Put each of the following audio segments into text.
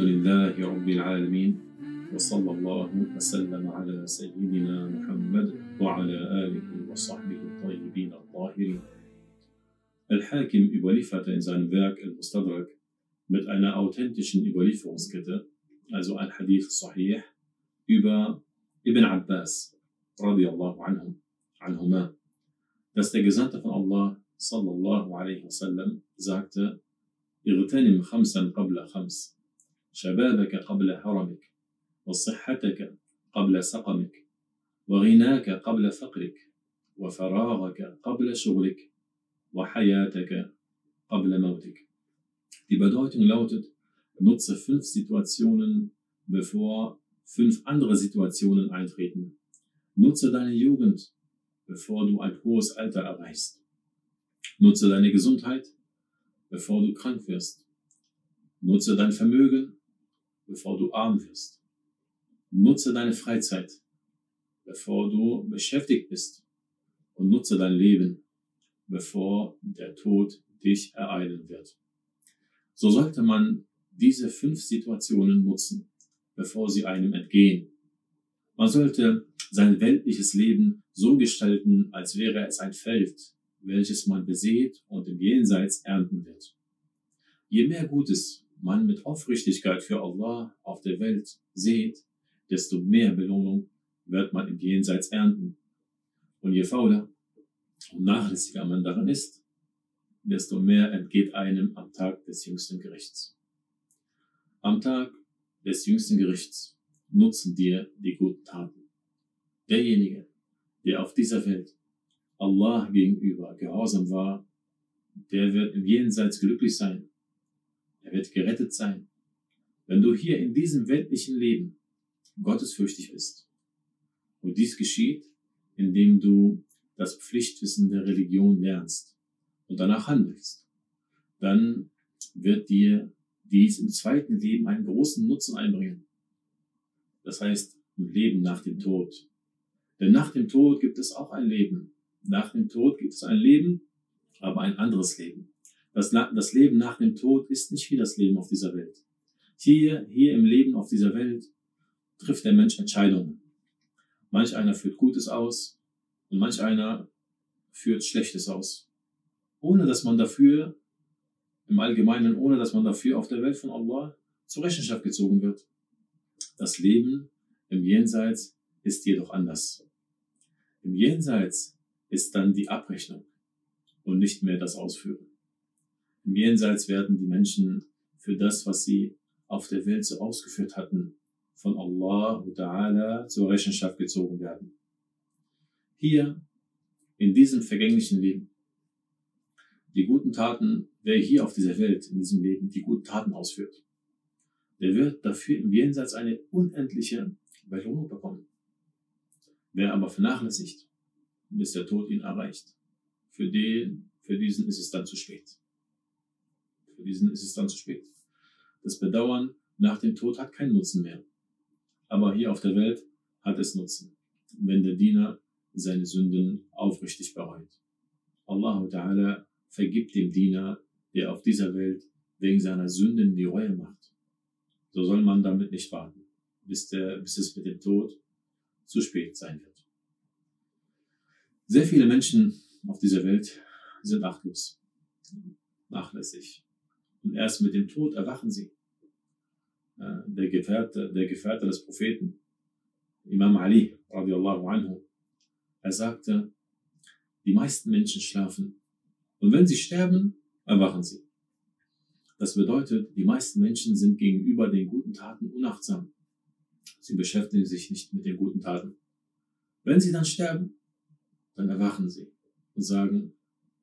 الحمد لله رب العالمين وصلى الله وسلم على سيدنا محمد وعلى آله وصحبه الطيبين الطاهرين. Al-Hakim überlieferte in seinem Werk Al-Mustadrak mit einer authentischen Überlieferungskette, also ein Hadith Sahih, über Ibn Abbas, radiallahu anhum, anhuma, dass der Gesandte von Allah, sallallahu alaihi wasallam, sagte, اغتنم خمسا قبل خمس شبابك قبل هرمك وصحتك قبل سقمك وغناك قبل فقرك وفراغك قبل شغلك وحياتك قبل موتك Die Bedeutung lautet, nutze fünf Situationen, bevor fünf andere Situationen eintreten. Nutze deine Jugend, bevor du ein hohes Alter erreichst. Nutze deine Gesundheit, bevor du krank wirst. Nutze dein Vermögen, bevor du arm wirst. Nutze deine Freizeit, bevor du beschäftigt bist. Und nutze dein Leben, bevor der Tod dich ereilen wird. So sollte man diese fünf Situationen nutzen, bevor sie einem entgehen. Man sollte sein weltliches Leben so gestalten, als wäre es ein Feld, welches man besät und im Jenseits ernten wird. Je mehr Gutes man mit Aufrichtigkeit für Allah auf der Welt seht, desto mehr Belohnung wird man im Jenseits ernten. Und je fauler und nachlässiger man daran ist, desto mehr entgeht einem am Tag des jüngsten Gerichts. Am Tag des jüngsten Gerichts nutzen dir die guten Taten. Derjenige, der auf dieser Welt Allah gegenüber gehorsam war, der wird im Jenseits glücklich sein. Er wird gerettet sein. Wenn du hier in diesem weltlichen Leben gottesfürchtig bist. Und dies geschieht, indem du das Pflichtwissen der Religion lernst und danach handelst, dann wird dir dies im zweiten Leben einen großen Nutzen einbringen. Das heißt, im Leben nach dem Tod. Denn nach dem Tod gibt es auch ein Leben. Nach dem Tod gibt es ein Leben, aber ein anderes Leben. Das, das Leben nach dem Tod ist nicht wie das Leben auf dieser Welt. Hier, hier im Leben auf dieser Welt trifft der Mensch Entscheidungen. Manch einer führt Gutes aus und manch einer führt Schlechtes aus. Ohne dass man dafür, im Allgemeinen, ohne dass man dafür auf der Welt von Allah zur Rechenschaft gezogen wird. Das Leben im Jenseits ist jedoch anders. Im Jenseits ist dann die Abrechnung und nicht mehr das Ausführen. Im Jenseits werden die Menschen für das, was sie auf der Welt so ausgeführt hatten, von Allah Ta'ala zur Rechenschaft gezogen werden. Hier, in diesem vergänglichen Leben, die guten Taten, wer hier auf dieser Welt, in diesem Leben, die guten Taten ausführt, der wird dafür im Jenseits eine unendliche Belohnung bekommen. Wer aber vernachlässigt, bis der Tod ihn erreicht, für den, für diesen ist es dann zu spät. Diesen ist es dann zu spät. Das Bedauern nach dem Tod hat keinen Nutzen mehr. Aber hier auf der Welt hat es Nutzen, wenn der Diener seine Sünden aufrichtig bereut. Allah Ta'ala vergibt dem Diener, der auf dieser Welt wegen seiner Sünden die Reue macht. So soll man damit nicht warten, bis, der, bis es mit dem Tod zu spät sein wird. Sehr viele Menschen auf dieser Welt sind achtlos, nachlässig. Und erst mit dem Tod erwachen sie. Der Gefährte, der Gefährte des Propheten, Imam Ali, radiallahu anhu, er sagte, die meisten Menschen schlafen. Und wenn sie sterben, erwachen sie. Das bedeutet, die meisten Menschen sind gegenüber den guten Taten unachtsam. Sie beschäftigen sich nicht mit den guten Taten. Wenn sie dann sterben, dann erwachen sie und sagen,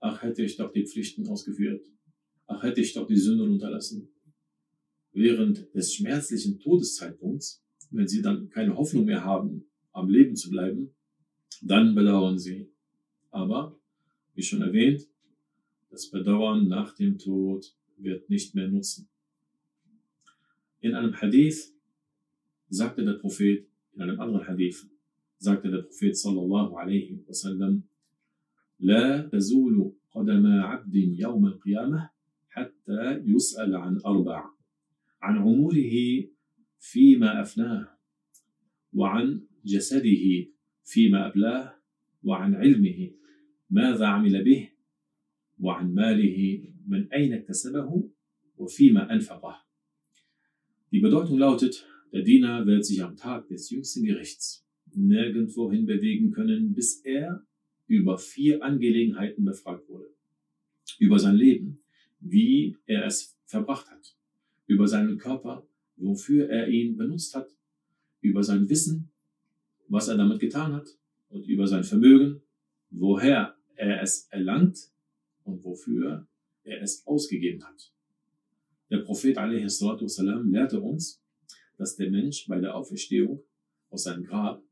ach hätte ich doch die Pflichten ausgeführt, ach hätte ich doch die Sünden unterlassen. Während des schmerzlichen Todeszeitpunkts, wenn sie dann keine Hoffnung mehr haben, am Leben zu bleiben, dann bedauern sie. Aber, wie schon erwähnt, das Bedauern nach dem Tod wird nicht mehr nutzen. In einem Hadith sagte der Prophet, in einem anderen Hadith, sagte der Prophet sallallahu alaihi wasallam, لا تزول قدم عبد يوم القيامة حتى يسأل عن أربع عن عمره فيما أفناه وعن جسده فيما أبلاه وعن علمه ماذا عمل به وعن ماله من أين اكتسبه وفيما أنفقه. Die Bedeutung lautet, der Diener wird sich am Tag des jüngsten Gerichts nirgendwohin bewegen können, bis er über vier Angelegenheiten befragt wurde. Über sein Leben, wie er es verbracht hat, über seinen Körper, wofür er ihn benutzt hat, über sein Wissen, was er damit getan hat und über sein Vermögen, woher er es erlangt und wofür er es ausgegeben hat. Der Prophet والسلام, lehrte uns, dass der Mensch bei der Auferstehung aus seinem Grab,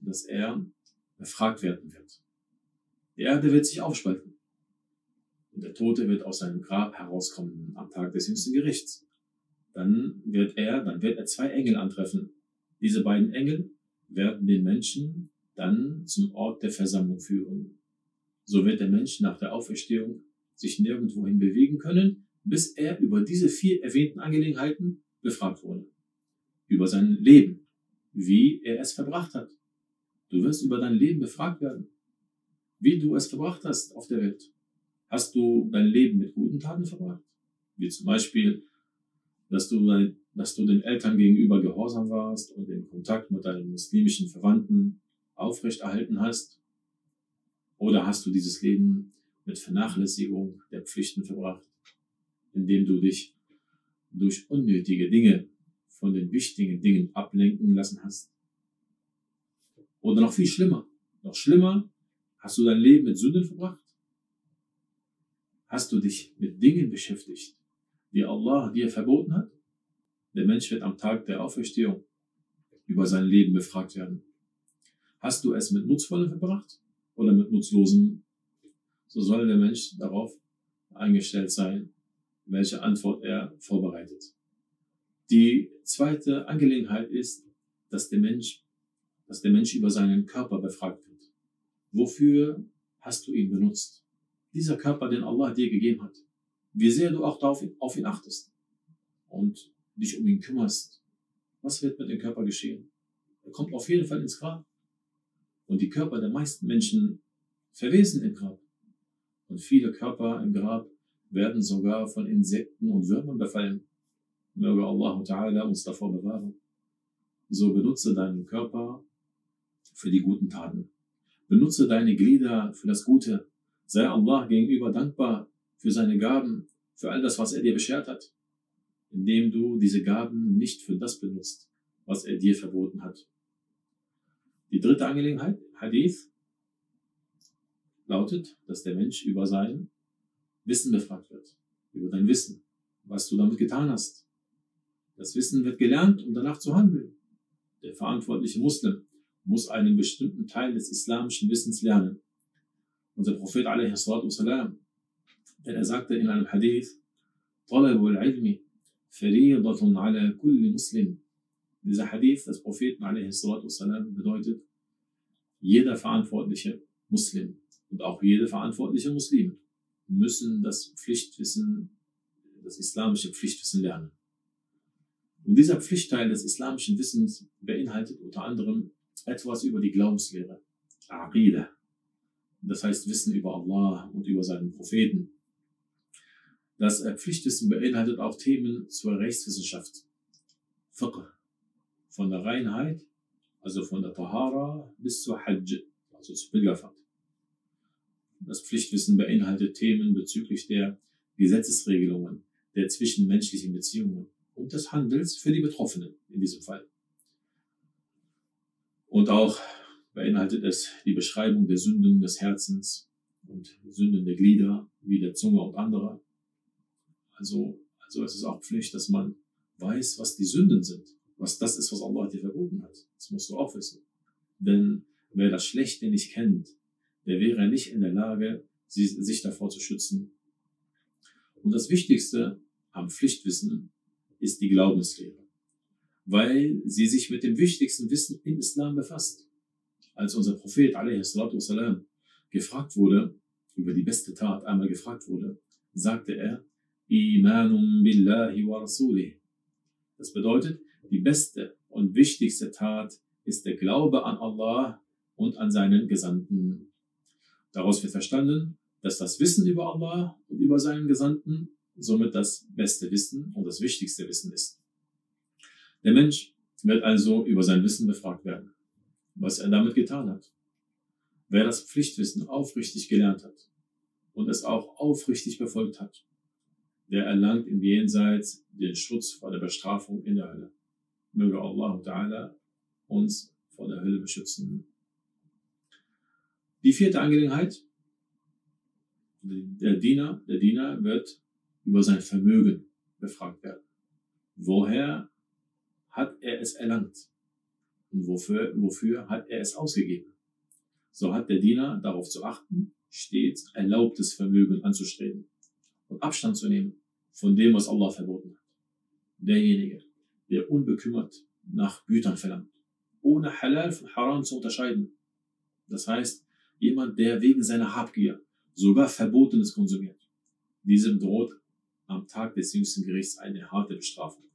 dass er befragt werden wird. Die Erde wird sich aufspalten und der Tote wird aus seinem Grab herauskommen am Tag des jüngsten Gerichts. Dann wird er, dann wird er zwei Engel antreffen. Diese beiden Engel werden den Menschen dann zum Ort der Versammlung führen. So wird der Mensch nach der Auferstehung sich nirgendwohin bewegen können, bis er über diese vier erwähnten Angelegenheiten befragt wurde. Über sein Leben, wie er es verbracht hat. Du wirst über dein Leben befragt werden, wie du es verbracht hast auf der Welt. Hast du dein Leben mit guten Taten verbracht? Wie zum Beispiel, dass du, dass du den Eltern gegenüber gehorsam warst und den Kontakt mit deinen muslimischen Verwandten aufrechterhalten hast? Oder hast du dieses Leben mit Vernachlässigung der Pflichten verbracht, indem du dich durch unnötige Dinge von den wichtigen Dingen ablenken lassen hast? Oder noch viel schlimmer, noch schlimmer, hast du dein Leben mit Sünden verbracht? Hast du dich mit Dingen beschäftigt, die Allah dir verboten hat? Der Mensch wird am Tag der Auferstehung über sein Leben befragt werden. Hast du es mit Nutzvollem verbracht oder mit Nutzlosem? So soll der Mensch darauf eingestellt sein, welche Antwort er vorbereitet. Die zweite Angelegenheit ist, dass der Mensch, dass der Mensch über seinen Körper befragt wird. Wofür hast du ihn benutzt? Dieser Körper, den Allah dir gegeben hat. Wie sehr du auch darauf, auf ihn achtest und dich um ihn kümmerst. Was wird mit dem Körper geschehen? Er kommt auf jeden Fall ins Grab. Und die Körper der meisten Menschen verwesen im Grab. Und viele Körper im Grab werden sogar von Insekten und Würmern befallen. Möge Allah Ta'ala uns davor bewahren. So benutze deinen Körper für die guten Taten. Benutze deine Glieder für das Gute. Sei Allah gegenüber dankbar für seine Gaben, für all das, was er dir beschert hat, indem du diese Gaben nicht für das benutzt, was er dir verboten hat. Die dritte Angelegenheit, Hadith, lautet, dass der Mensch über sein Wissen befragt wird. Über dein Wissen, was du damit getan hast. Das Wissen wird gelernt, um danach zu handeln. Der verantwortliche Muslim muss einen bestimmten Teil des islamischen Wissens lernen Unser Prophet والسلام, denn er sagte in einem Hadith, طلب العلم فريضة على كل مسلم dieser Hadith des Propheten والسلام, bedeutet, jeder verantwortliche Muslim und auch jede verantwortliche Muslim müssen das Pflichtwissen, das islamische Pflichtwissen lernen. Und dieser Pflichtteil des islamischen Wissens beinhaltet unter anderem etwas über die Glaubenslehre, Aqidah. Das heißt Wissen über Allah und über seinen Propheten. Das Pflichtwissen beinhaltet auch Themen zur Rechtswissenschaft, Fiqh, von der Reinheit, also von der Tahara bis zur Hajj, also zur Pilgerfahrt. Das Pflichtwissen beinhaltet Themen bezüglich der Gesetzesregelungen, der zwischenmenschlichen Beziehungen und des Handels für die Betroffenen in diesem Fall. Und auch beinhaltet es die Beschreibung der Sünden des Herzens und Sünden der Glieder, wie der Zunge und anderer. Also, also es ist auch Pflicht, dass man weiß, was die Sünden sind was das ist, was Allah dir verboten hat. Das musst du auch wissen. Denn wer das Schlechte nicht kennt, der wäre nicht in der Lage, sich davor zu schützen. Und das Wichtigste am Pflichtwissen ist die Glaubenslehre, weil sie sich mit dem wichtigsten Wissen im Islam befasst Als unser Prophet والسلام, gefragt wurde, über die beste Tat einmal gefragt wurde, sagte er, Imanum billahi wa rasulih, Das bedeutet, die beste und wichtigste Tat ist der Glaube an Allah und an seinen Gesandten. Daraus wird verstanden, dass das Wissen über Allah und über seinen Gesandten somit das beste Wissen und das wichtigste Wissen ist. Der Mensch wird also über sein Wissen befragt werden, was er damit getan hat. Wer das Pflichtwissen aufrichtig gelernt hat und es auch aufrichtig befolgt hat, der erlangt im Jenseits den Schutz vor der Bestrafung in der Hölle. Möge Allah Ta'ala uns vor der Hölle beschützen. Die vierte Angelegenheit, der Diener, der Diener wird über sein Vermögen befragt werden. Woher hat er es erlangt? Und wofür, wofür hat er es ausgegeben? So hat der Diener darauf zu achten, stets erlaubtes Vermögen anzustreben und Abstand zu nehmen von dem, was Allah verboten hat. Derjenige, der unbekümmert nach Gütern verlangt, ohne Halal von Haram zu unterscheiden. Das heißt, jemand, der wegen seiner Habgier sogar Verbotenes konsumiert. Diesem droht am Tag des jüngsten Gerichts eine harte Bestrafung.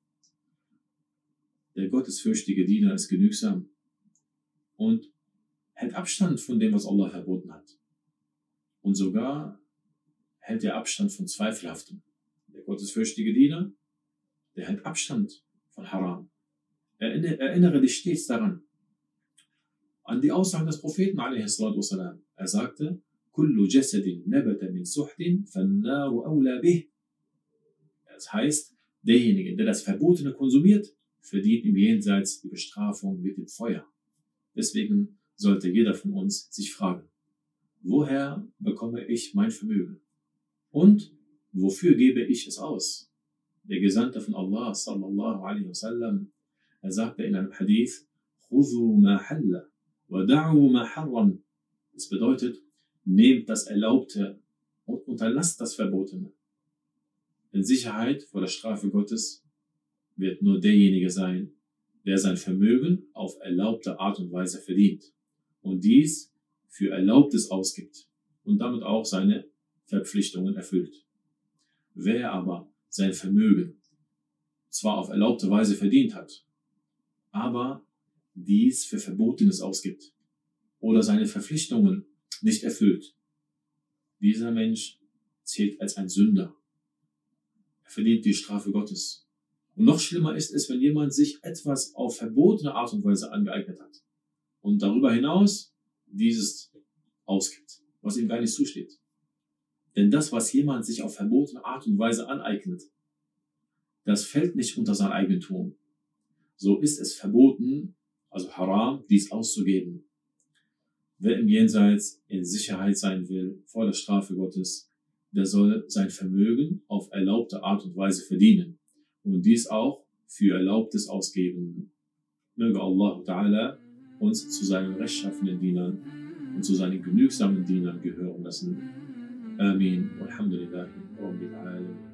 Der gottesfürchtige Diener ist genügsam und hält Abstand von dem, was Allah verboten hat. Und sogar hält er Abstand von Zweifelhaftem. Der gottesfürchtige Diener, der hält Abstand von Haram. Erinnere, erinnere dich stets daran, an die Aussagen des Propheten, والسلام. er sagte, كل جسد نبت من سحت فالنار أولى به. Das heißt, derjenige, der das Verbotene konsumiert, verdient im Jenseits die Bestrafung mit dem Feuer. Deswegen sollte jeder von uns sich fragen, woher bekomme ich mein Vermögen? Und wofür gebe ich es aus? Der Gesandte von Allah, sallallahu alaihi wasallam, er sagte in einem Hadith, خذوا ما حل ودعوا ما حرم. Das bedeutet, nehmt das Erlaubte und unterlasst das Verbotene. In Sicherheit vor der Strafe Gottes wird nur derjenige sein, der sein Vermögen auf erlaubte Art und Weise verdient und dies für Erlaubtes ausgibt und damit auch seine Verpflichtungen erfüllt. Wer aber sein Vermögen zwar auf erlaubte Weise verdient hat, aber dies für Verbotenes ausgibt oder seine Verpflichtungen nicht erfüllt, dieser Mensch zählt als ein Sünder. Er verdient die Strafe Gottes. Und noch schlimmer ist es, wenn jemand sich etwas auf verbotene Art und Weise angeeignet hat und darüber hinaus dieses ausgibt, was ihm gar nicht zusteht. Denn das, was jemand sich auf verbotene Art und Weise aneignet, das fällt nicht unter sein Eigentum. So ist es verboten, also haram, dies auszugeben. Wer im Jenseits in Sicherheit sein will vor der Strafe Gottes, der soll sein Vermögen auf erlaubte Art und Weise verdienen und dies auch für Erlaubtes ausgeben. Möge Allah Ta'ala uns zu seinen rechtschaffenen Dienern und zu seinen genügsamen Dienern gehören lassen. Amin. Walhamdulillahi Rabbil Alamin.